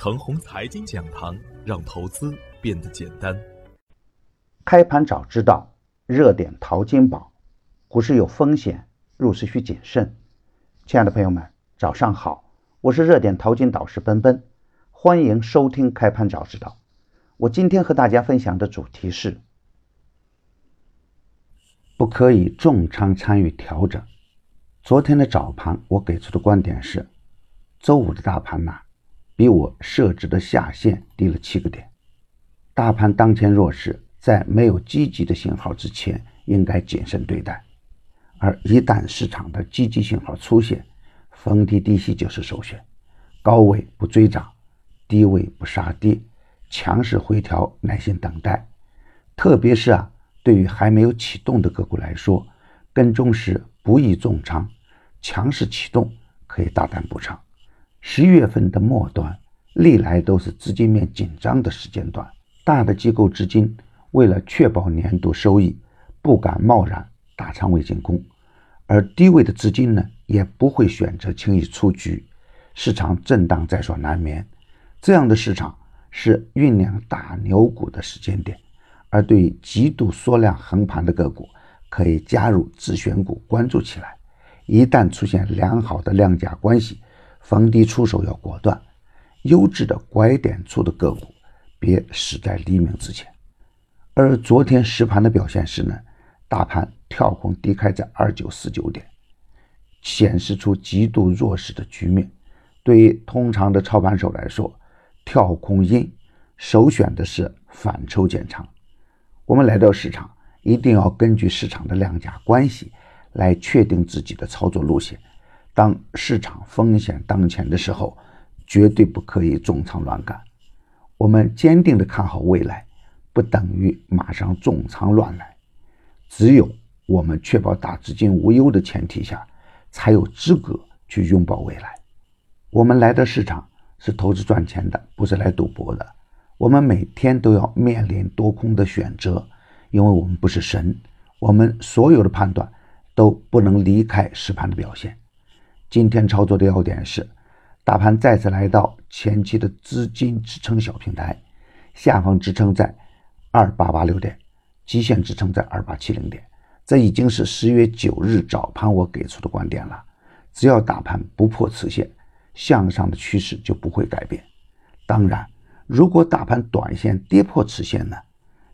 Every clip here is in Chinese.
程红财经讲堂，让投资变得简单。开盘早知道，热点淘金宝。股市有风险，入市需谨慎。亲爱的朋友们，早上好，我是热点淘金导师奔奔，欢迎收听开盘早知道。我今天和大家分享的主题是：不可以重仓参与调整。昨天的早盘，我给出的观点是，周五的大盘呢，比我设置的下限低了七个点。大盘当前弱势，在没有积极的信号之前，应该谨慎对待。而一旦市场的积极信号出现，逢低低吸就是首选。高位不追涨，低位不杀跌，强势回调耐心等待。特别是啊，对于还没有启动的个股来说，跟踪时不宜重仓，强势启动可以大胆补仓。十一月份的末端，历来都是资金面紧张的时间段，大的机构资金为了确保年度收益，不敢贸然。大仓位进攻，而低位的资金呢，也不会选择轻易出局。市场震荡在所难免，这样的市场是酝酿大牛股的时间点。而对于极度缩量横盘的个股，可以加入自选股关注起来。一旦出现良好的量价关系，逢低出手要果断。优质的拐点处的个股，别死在黎明之前。而昨天实盘的表现是呢？大盘跳空低开在二九四九点，显示出极度弱势的局面。对于通常的操盘手来说，跳空阴首选的是反抽减仓。我们来到市场，一定要根据市场的量价关系来确定自己的操作路线。当市场风险当前的时候，绝对不可以重仓乱干。我们坚定的看好未来，不等于马上重仓乱来。只有我们确保大资金无忧的前提下，才有资格去拥抱未来。我们来到市场是投资赚钱的，不是来赌博的。我们每天都要面临多空的选择，因为我们不是神，我们所有的判断都不能离开实盘的表现。今天操作的要点是，大盘再次来到前期的资金支撑小平台，下方支撑在二八八六点。基线支撑在二八七零点，这已经是十月九日早盘我给出的观点了。只要大盘不破此线，向上的趋势就不会改变。当然，如果大盘短线跌破此线呢，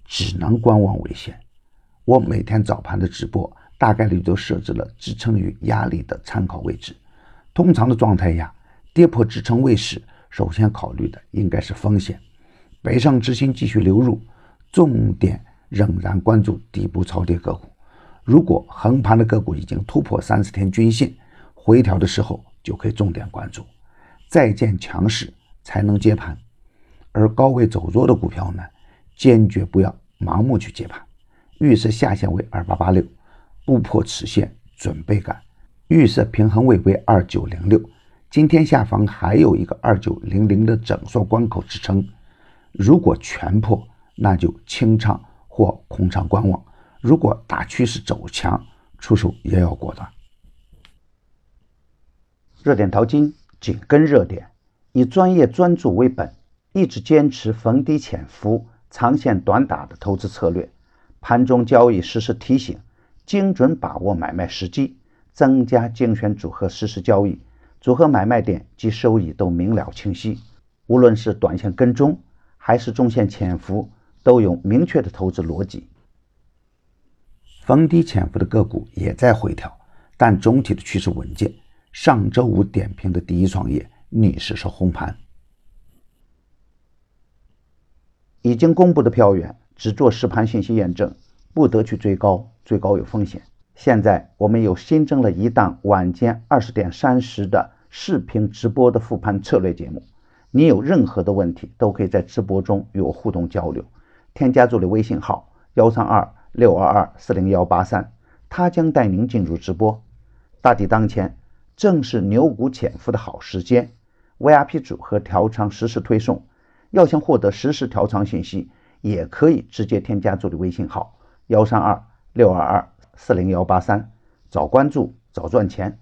只能观望为先。我每天早盘的直播大概率都设置了支撑与压力的参考位置。通常的状态下，跌破支撑位时，首先考虑的应该是风险，北上资金继续流入，重点。仍然关注底部超跌个股，如果横盘的个股已经突破三十天均线，回调的时候就可以重点关注，再见强势才能接盘。而高位走弱的股票呢，坚决不要盲目去接盘。预设下限为二八八六，不破此线准备干。预设平衡位为二九零六，今天下方还有一个二九零零的整数关口支撑，如果全破，那就清仓。或空仓观望，如果大趋势走强，出手也要果断。热点淘金紧跟热点，以专业专注为本，一直坚持逢低潜伏、长线短打的投资策略。盘中交易实时提醒，精准把握买卖时机，增加精选组合实时交易，组合买卖点及收益都明了清晰。无论是短线跟踪，还是中线潜伏。都有明确的投资逻辑，逢低潜伏的个股也在回调，但总体的趋势稳健。上周五点评的第一创业逆势收红盘，已经公布的票源只做实盘信息验证，不得去追高，追高有风险。现在我们又新增了一档晚间二十点三十的视频直播的复盘策略节目，你有任何的问题都可以在直播中与我互动交流。添加助理微信号幺三二六二二四零幺八三，他将带您进入直播。大敌当前，正是牛股潜伏的好时间。VIP 组合调仓实时推送，要想获得实时调仓信息，也可以直接添加助理微信号幺三二六二二四零幺八三，早关注早赚钱。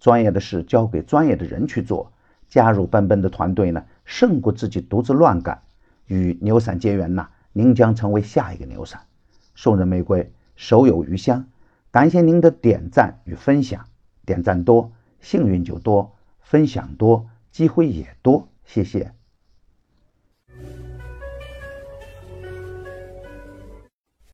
专业的事交给专业的人去做，加入奔奔的团队呢，胜过自己独自乱干。与牛散结缘呐，您将成为下一个牛散。送人玫瑰，手有余香。感谢您的点赞与分享，点赞多，幸运就多；分享多，机会也多。谢谢。